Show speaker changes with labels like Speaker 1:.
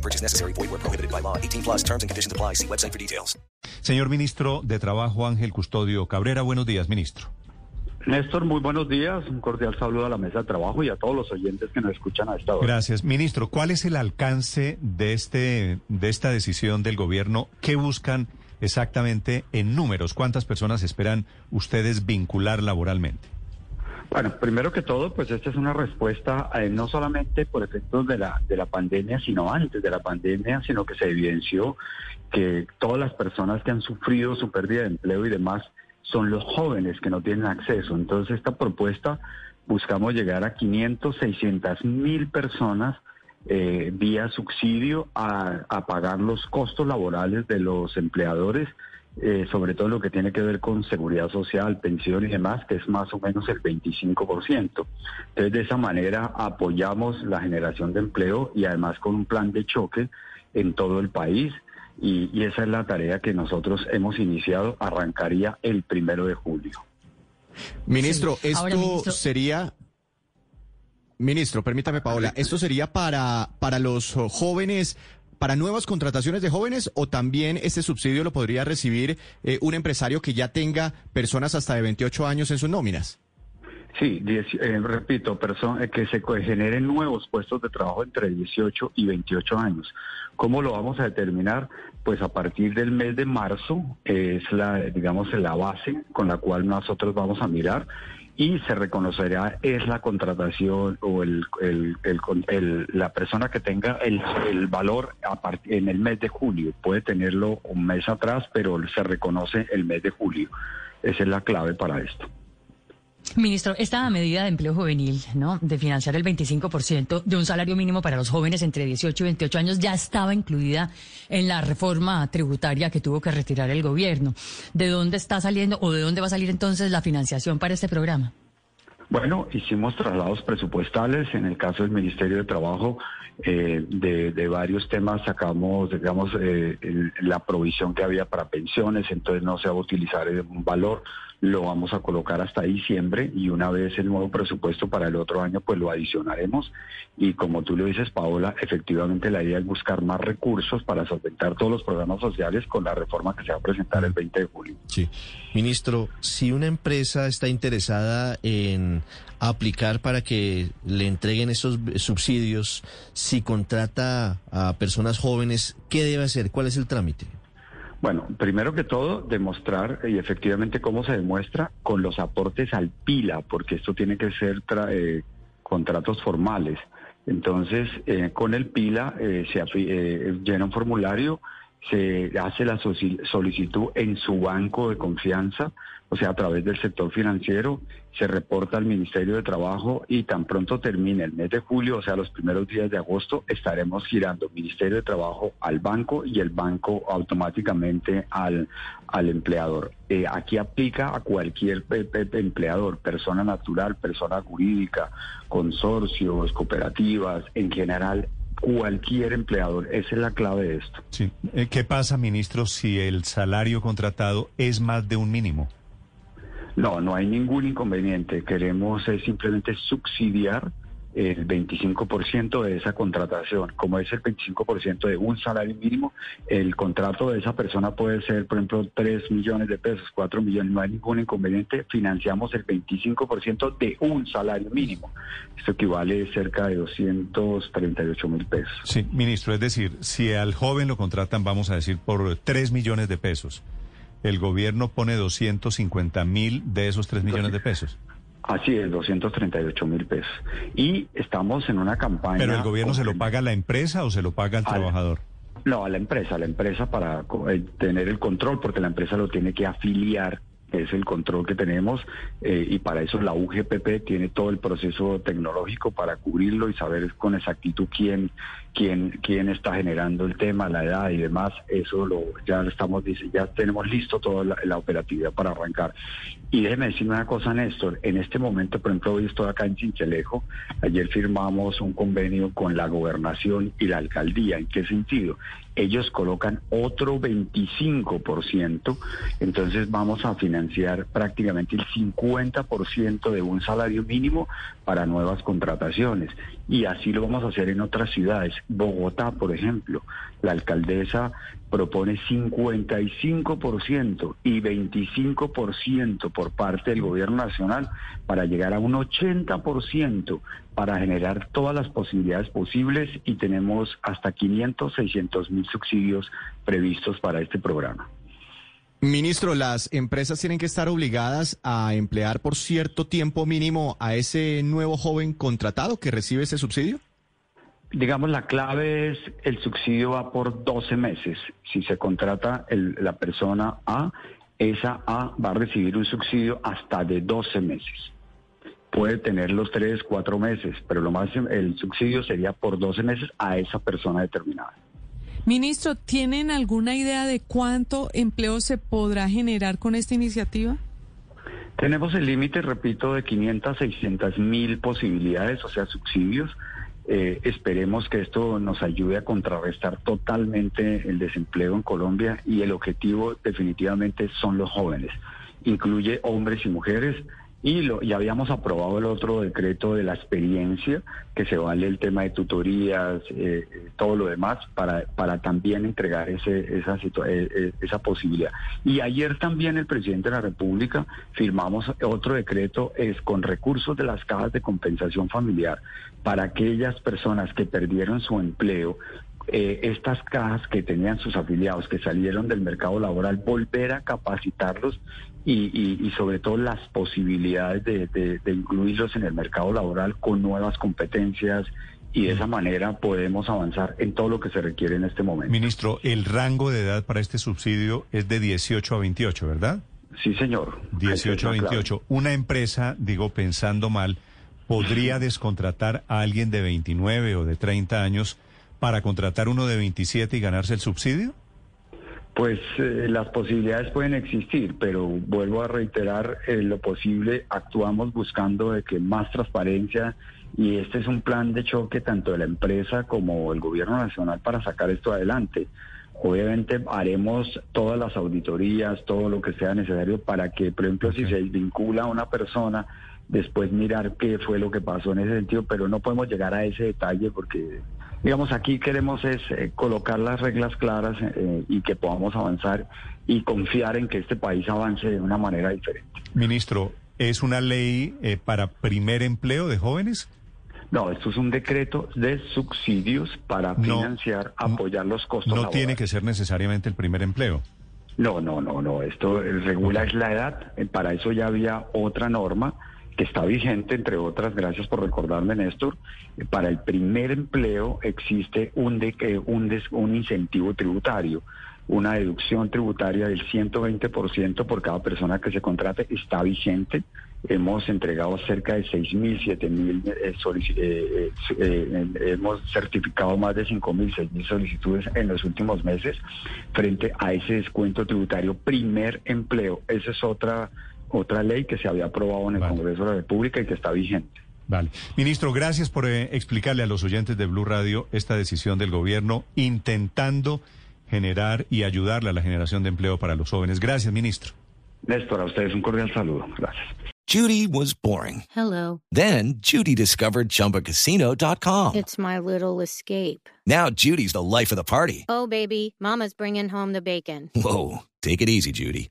Speaker 1: No purchase necessary. Void where prohibited by law. 18 plus terms and conditions apply. See website for details.
Speaker 2: Señor ministro de Trabajo Ángel Custodio Cabrera, buenos días, ministro.
Speaker 3: Néstor, muy buenos días. Un cordial saludo a la mesa de trabajo y a todos los oyentes que nos escuchan a esta hora.
Speaker 2: Gracias. Ministro, ¿cuál es el alcance de, este, de esta decisión del gobierno? ¿Qué buscan exactamente en números? ¿Cuántas personas esperan ustedes vincular laboralmente?
Speaker 3: Bueno, primero que todo, pues esta es una respuesta eh, no solamente por efectos de la, de la pandemia, sino antes de la pandemia, sino que se evidenció que todas las personas que han sufrido su pérdida de empleo y demás son los jóvenes que no tienen acceso. Entonces, esta propuesta buscamos llegar a 500, 600 mil personas eh, vía subsidio a, a pagar los costos laborales de los empleadores eh, sobre todo lo que tiene que ver con seguridad social, pensión y demás, que es más o menos el 25%. Entonces, de esa manera apoyamos la generación de empleo y además con un plan de choque en todo el país. Y, y esa es la tarea que nosotros hemos iniciado, arrancaría el primero de julio.
Speaker 4: Ministro,
Speaker 5: Sí.
Speaker 4: esto
Speaker 5: Ahora, ministro-
Speaker 4: sería... Ministro, permítame, Paola, ¿esto sería para, para los jóvenes, para nuevas contrataciones de jóvenes o también este subsidio lo podría recibir eh, un empresario que ya tenga personas hasta de 28 años en sus nóminas?
Speaker 3: Sí, eh, repito, eh, que se generen nuevos puestos de trabajo entre 18 y 28 años. ¿Cómo lo vamos a determinar? Pues a partir del mes de marzo es la, digamos, la base con la cual nosotros vamos a mirar y se reconocerá es la contratación o el, el- la persona que tenga el, valor a en el mes de julio. Puede tenerlo un mes atrás, pero se reconoce el mes de julio. Esa es la clave para esto.
Speaker 5: Ministro, esta medida de empleo juvenil, ¿no? De financiar el 25% de un salario mínimo para los jóvenes entre 18 y 28 años ya estaba incluida en la reforma tributaria que tuvo que retirar el gobierno. ¿De dónde está saliendo o de dónde va a salir entonces la financiación para este programa?
Speaker 3: Bueno, hicimos traslados presupuestales. En el caso del Ministerio de Trabajo, eh, de, varios temas sacamos, digamos, eh, el- la provisión que había para pensiones, entonces no se va a utilizar eh, un valor, lo vamos a colocar hasta diciembre y una vez el nuevo presupuesto para el otro año, pues lo adicionaremos. Y como tú lo dices, Paola, efectivamente la idea es buscar más recursos para solventar todos los programas sociales con la reforma que se va a presentar el 20 de julio.
Speaker 6: Sí. Ministro, si una empresa está interesada en aplicar para que le entreguen esos subsidios, si contrata a personas jóvenes, ¿qué debe hacer? ¿Cuál es el trámite?
Speaker 3: Bueno, primero que todo, demostrar y efectivamente cómo se demuestra con los aportes al PILA, porque esto tiene que ser tra- eh, contratos formales. Entonces, eh, con el PILA eh, se eh, llena un formulario, se hace la solicitud en su banco de confianza, o sea, a través del sector financiero, se reporta al Ministerio de Trabajo y tan pronto termine el mes de julio, o sea, los primeros días de agosto, estaremos girando Ministerio de Trabajo al banco y el banco automáticamente al, al empleador. Eh, aquí aplica a cualquier empleador, persona natural, persona jurídica, consorcios, cooperativas, en general, cualquier empleador. Esa es la clave de esto.
Speaker 2: Sí. Eh, ¿Qué pasa, ministro, si el salario contratado es más de un mínimo?
Speaker 3: No, no hay ningún inconveniente. Queremos es simplemente subsidiar el 25% de esa contratación. Como es el 25% de un salario mínimo, el contrato de esa persona puede ser, por ejemplo, 3 millones de pesos, 4 millones, no hay ningún inconveniente. Financiamos el 25% de un salario mínimo. Esto equivale cerca de 238 mil pesos.
Speaker 2: Sí, ministro, es decir, si al joven lo contratan, vamos a decir, por 3 millones de pesos, el gobierno pone 250 mil de esos 3 millones de pesos.
Speaker 3: Así es, 238 mil pesos. Y estamos en una campaña...
Speaker 2: ¿Pero el gobierno se lo paga a la empresa o se lo paga al trabajador?
Speaker 3: No, a la empresa, a la empresa para eh, tener el control, porque la empresa lo tiene que afiliar es el control que tenemos eh, y para eso la UGPP tiene todo el proceso tecnológico para cubrirlo y saber con exactitud quién quién quién está generando el tema, la edad y demás. Eso lo ya estamos ya tenemos listo toda la, operatividad para arrancar. Y déjeme decirme una cosa, Néstor. En este momento, por ejemplo, hoy estoy acá en Chinchelejo. Ayer firmamos un convenio con la gobernación y la alcaldía. ¿En qué sentido? Ellos colocan otro 25%, entonces vamos a financiar prácticamente el 50% de un salario mínimo para nuevas contrataciones. Y así lo vamos a hacer en otras ciudades. Bogotá, por ejemplo, la alcaldesa propone 55% y 25% por parte del gobierno nacional para llegar a un 80% para generar todas las posibilidades posibles y tenemos hasta 500, 600 mil subsidios previstos para este programa.
Speaker 4: Ministro, las empresas tienen que estar obligadas a emplear por cierto tiempo mínimo a ese nuevo joven contratado que recibe ese subsidio.
Speaker 3: Digamos, la clave es el subsidio va por 12 meses. Si se contrata la persona A, esa A va a recibir un subsidio hasta de 12 meses. Puede tener los 3, 4 meses, pero lo más el subsidio sería por 12 meses a esa persona determinada.
Speaker 7: Ministro, ¿tienen alguna idea de cuánto empleo se podrá generar con esta iniciativa?
Speaker 3: Tenemos el límite, repito, de 500 600 mil posibilidades, o sea, subsidios. Eh, esperemos que esto nos ayude a contrarrestar totalmente el desempleo en Colombia y el objetivo definitivamente son los jóvenes. Incluye hombres y mujeres. Y lo, ya habíamos aprobado el otro decreto de la experiencia, que se vale el tema de tutorías, eh, todo lo demás, para, para también entregar ese, esa, eh, esa posibilidad. Y ayer también el presidente de la República firmamos otro decreto es con recursos de las cajas de compensación familiar para aquellas personas que perdieron su empleo eh, estas cajas que tenían sus afiliados que salieron del mercado laboral, volver a capacitarlos y, sobre todo las posibilidades de, incluirlos en el mercado laboral con nuevas competencias y de esa manera podemos avanzar en todo lo que se requiere en este momento.
Speaker 2: Ministro, el rango de edad para este subsidio es de 18 a 28, ¿verdad?
Speaker 3: Sí, señor.
Speaker 2: 18 a 28. Una empresa, digo pensando mal, podría descontratar a alguien de 29 o de 30 años para contratar uno de 27 y ganarse el subsidio?
Speaker 3: Pues eh, las posibilidades pueden existir, pero vuelvo a reiterar, eh, lo posible actuamos buscando de que más transparencia y este es un plan de choque tanto de la empresa como el gobierno nacional para sacar esto adelante. Obviamente haremos todas las auditorías, todo lo que sea necesario para que, por ejemplo, si se vincula a una persona, después mirar qué fue lo que pasó en ese sentido, pero no podemos llegar a ese detalle porque digamos, aquí queremos es eh, colocar las reglas claras eh, y que podamos avanzar y confiar en que este país avance de una manera diferente.
Speaker 2: Ministro, ¿es una ley eh, para primer empleo de jóvenes?
Speaker 3: No, esto es un decreto de subsidios para financiar, apoyar los costos.
Speaker 2: No tiene que ser necesariamente el primer empleo.
Speaker 3: No, no, no, no. Esto regula es la edad. Para eso ya había otra norma que está vigente, entre otras, gracias por recordarme, Néstor, para el primer empleo existe un, de, un, un incentivo tributario, una deducción tributaria del 120% por cada persona que se contrate, está vigente. Hemos entregado cerca de 6.000, 7.000, eh, eh, eh, hemos certificado más de 5.000, 6.000 solicitudes en los últimos meses frente a ese descuento tributario primer empleo. Esa es otra otra ley que se había aprobado en el Congreso de la República y que está vigente.
Speaker 2: Vale. Ministro, gracias por eh, explicarle a los oyentes de Blue Radio esta decisión del gobierno intentando generar y ayudarle a la generación de empleo para los jóvenes. Gracias, ministro.
Speaker 3: Néstor, a ustedes un cordial saludo. Gracias.
Speaker 8: Judy was boring.
Speaker 9: Hello.
Speaker 8: Then Judy discovered chumbacasino.com.
Speaker 9: It's my little escape.
Speaker 8: Now Judy's the life of the party.
Speaker 9: Oh, baby, mama's bringing home the bacon.
Speaker 8: Whoa, take it easy, Judy.